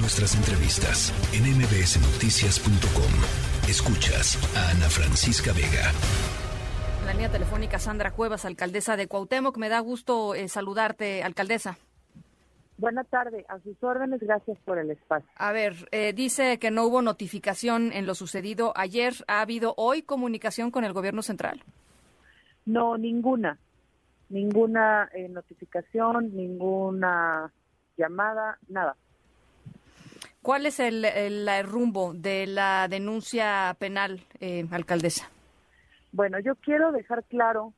Nuestras entrevistas en mbsnoticias.com. Escuchas a Ana Francisca Vega. la línea telefónica Sandra Cuevas, alcaldesa de Cuauhtémoc. Me da gusto eh, saludarte, alcaldesa. Buenas tardes, a sus órdenes, gracias por el espacio. A ver, eh, dice que no hubo notificación en lo sucedido ayer. ¿Ha habido hoy comunicación con el gobierno central? No, ninguna. Ninguna eh, notificación, ninguna llamada, nada. ¿Cuál es el, rumbo de la denuncia penal, eh, alcaldesa? Bueno, yo quiero dejar claro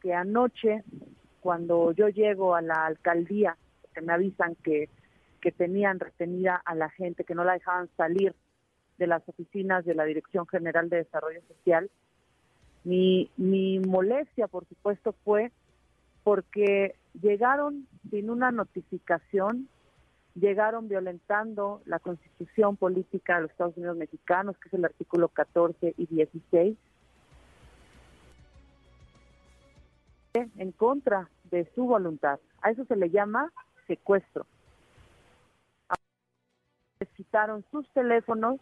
que anoche, cuando yo llego a la alcaldía, que me avisan que, que tenían retenida a la gente, que no la dejaban salir de las oficinas de la Dirección General de Desarrollo Social, mi, mi molestia, por supuesto, fue porque llegaron sin una notificación, llegaron violentando la constitución política de los Estados Unidos mexicanos, que es el artículo 14 y 16, en contra de su voluntad. A eso se le llama secuestro. Citaron sus teléfonos,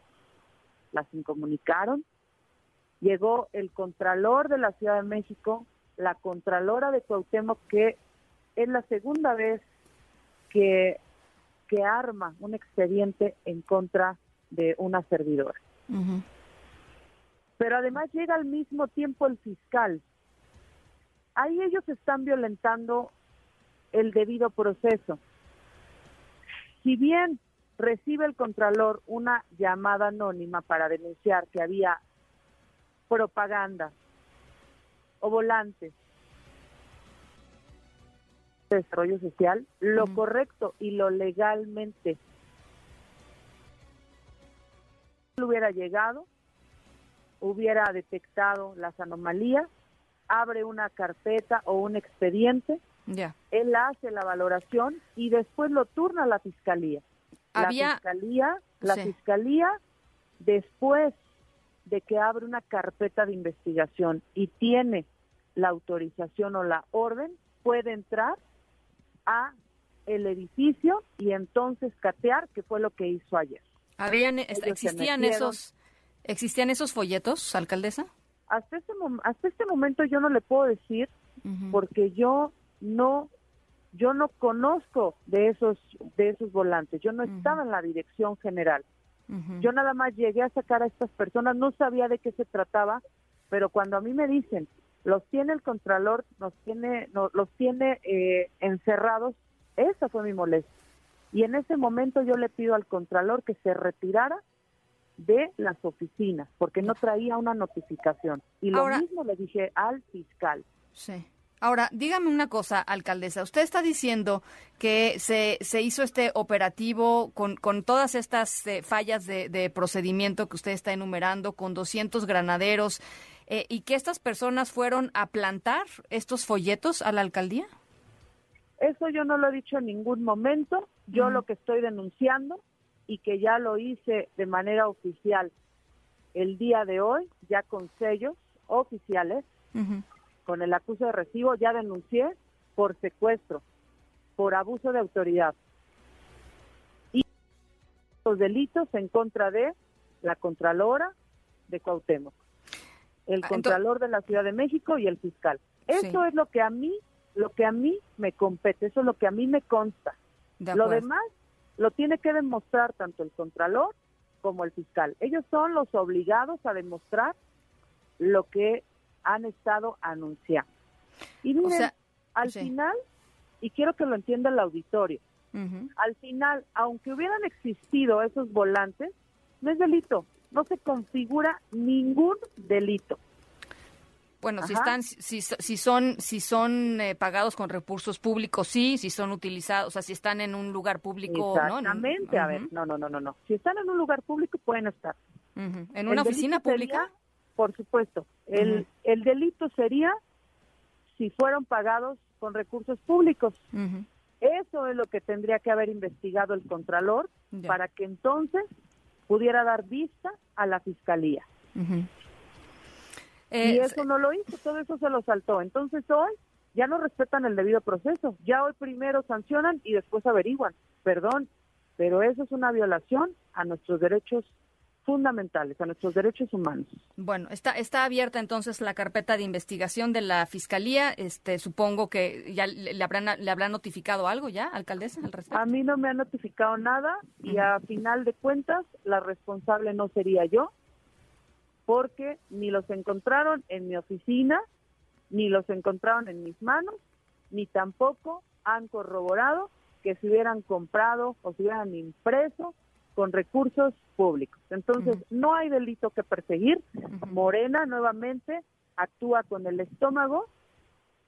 las incomunicaron, llegó el contralor de la Ciudad de México, la contralora de Cuauhtémoc, que es la segunda vez que, que arma un expediente en contra de una servidora. Pero además llega al mismo tiempo el fiscal. Ahí ellos están violentando el debido proceso. Si bien recibe el Contralor una llamada anónima para denunciar que había propaganda o volantes de desarrollo social, lo correcto y lo legalmente. Hubiera llegado, hubiera detectado las anomalías, abre una carpeta o un expediente, él hace la valoración y después lo turna a la fiscalía. La fiscalía, la fiscalía después de que abre una carpeta de investigación y tiene la autorización o la orden, puede entrar a el edificio y entonces catear, que fue lo que hizo ayer. Habían, existían esos existían esos folletos, alcaldesa? Hasta este hasta este momento yo no le puedo decir porque yo no yo no conozco de esos de esos volantes. Yo no estaba en la dirección general. Yo nada más llegué a sacar a estas personas, no sabía de qué se trataba, pero cuando a mí me dicen, los tiene el contralor, nos tiene, los tiene eh, encerrados, esa fue mi molestia. Y en ese momento yo le pido al contralor que se retirara de las oficinas, porque no traía una notificación. Y lo mismo le dije al fiscal. Sí. Ahora, dígame una cosa, alcaldesa. Usted está diciendo que se, se hizo este operativo con, con todas estas eh, fallas de, procedimiento que usted está enumerando, con 200 granaderos, eh, y que estas personas fueron a plantar estos folletos a la alcaldía. Eso yo no lo he dicho en ningún momento. Yo lo que estoy denunciando y que ya lo hice de manera oficial el día de hoy, ya con sellos oficiales, con el acuso de recibo, ya denuncié por secuestro, por abuso de autoridad y los delitos en contra de la Contralora de Cuauhtémoc, el ah, Contralor de la Ciudad de México y el fiscal. Eso es lo que a mí, lo que a mí me compete, eso es lo que a mí me consta. lo demás lo tiene que demostrar tanto el Contralor como el fiscal. Ellos son los obligados a demostrar lo que han estado anunciando. Y miren, al final, y quiero que lo entienda el auditorio, al final, aunque hubieran existido esos volantes, no es delito, no se configura ningún delito. Bueno, si están, si, si son, si son eh, pagados con recursos públicos, sí, si son utilizados, o sea, si están en un lugar público, Exactamente, a ver, no, no, no, no, no. Si están en un lugar público pueden estar. ¿En una oficina pública? Por supuesto. El, el delito sería si fueron pagados con recursos públicos. Eso es lo que tendría que haber investigado el Contralor para que entonces pudiera dar vista a la Fiscalía. y eh, eso no lo hizo, todo eso se lo saltó. Entonces hoy ya no respetan el debido proceso. Ya hoy primero sancionan y después averiguan. Perdón, pero eso es una violación a nuestros derechos fundamentales, a nuestros derechos humanos. Bueno, está está abierta entonces la carpeta de investigación de la fiscalía. Este, supongo que ya le habrán le habrán notificado algo ya, alcaldesa, al respecto. A mí no me ha notificado nada y a final de cuentas la responsable no sería yo, porque ni los encontraron en mi oficina, ni los encontraron en mis manos, ni tampoco han corroborado que se hubieran comprado o se hubieran impreso con recursos públicos. Entonces, no hay delito que perseguir. Morena nuevamente actúa con el estómago,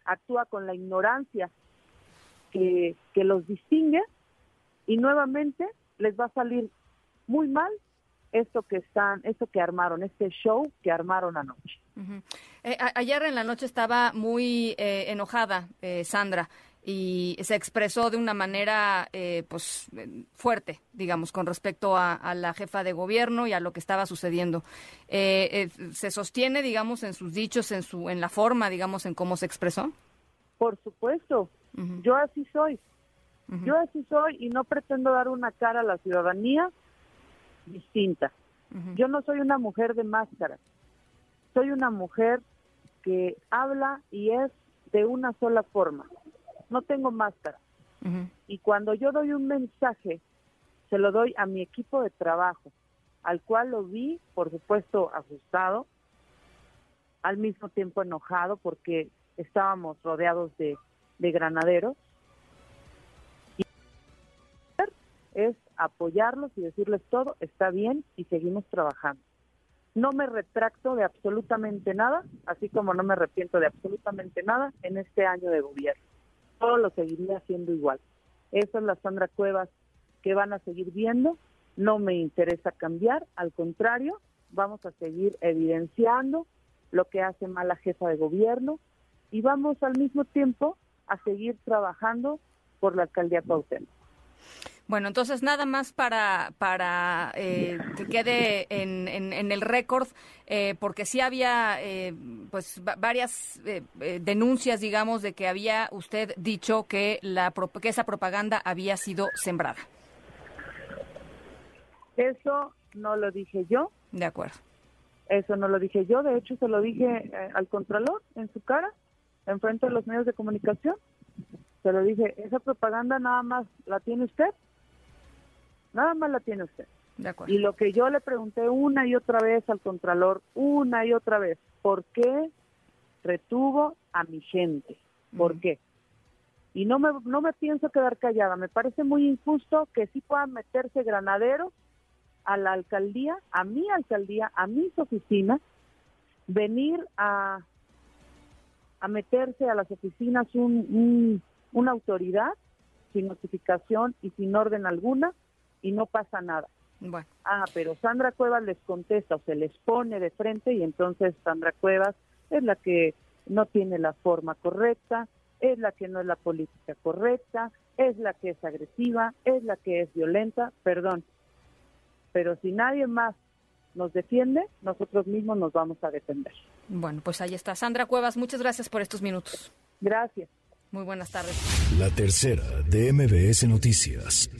actúa con la ignorancia que, que los distingue y nuevamente les va a salir muy mal esto que están, esto que armaron, este show que armaron anoche. Eh, ayer en la noche estaba muy eh, enojada eh, Sandra y se expresó de una manera eh, pues fuerte, digamos, con respecto a, la jefa de gobierno y a lo que estaba sucediendo. Eh, eh, ¿Se sostiene, digamos, en sus dichos, en su, en la forma, digamos, en cómo se expresó? Por supuesto, yo así soy. Yo así soy y no pretendo dar una cara a la ciudadanía distinta. Yo no soy una mujer de máscara. Soy una mujer que habla y es de una sola forma no tengo máscara. Y cuando yo doy un mensaje, se lo doy a mi equipo de trabajo, al cual lo vi, por supuesto, asustado, al mismo tiempo enojado porque estábamos rodeados de, de granaderos. Y es apoyarlos y decirles todo, está bien y seguimos trabajando. No me retracto de absolutamente nada, así como no me arrepiento de absolutamente nada en este año de gobierno todo lo seguiría haciendo igual. Esa es la Sandra Cuevas que van a seguir viendo. No me interesa cambiar, al contrario, vamos a seguir evidenciando lo que hace mal la jefa de gobierno y vamos al mismo tiempo a seguir trabajando por la alcaldía Cuauhtémoc. Bueno, entonces nada más para, para eh, que quede en, en, el récord, eh, porque sí había eh, pues varias denuncias, digamos, de que había usted dicho que, la, que esa propaganda había sido sembrada. Eso no lo dije yo. De acuerdo. Eso no lo dije yo, de hecho se lo dije al Contralor en su cara, en frente de los medios de comunicación. Se lo dije, esa propaganda nada más la tiene usted Nada más la tiene usted. Y lo que yo le pregunté una y otra vez al Contralor, una y otra vez, ¿por qué retuvo a mi gente? ¿Por qué? Y no me, no me pienso quedar callada. Me parece muy injusto que sí puedan meterse granaderos a la alcaldía, a mi alcaldía, a mis oficinas, venir a, a meterse a las oficinas un, una autoridad sin notificación y sin orden alguna y no pasa nada. Bueno. Ah, pero Sandra Cuevas les contesta o se les pone de frente y entonces Sandra Cuevas es la que no tiene la forma correcta, es la que no es la política correcta, es la que es agresiva, es la que es violenta, perdón. Pero si nadie más nos defiende, nosotros mismos nos vamos a defender. Bueno, pues ahí está. Sandra Cuevas, muchas gracias por estos minutos. Gracias. Muy buenas tardes. La tercera de MBS Noticias.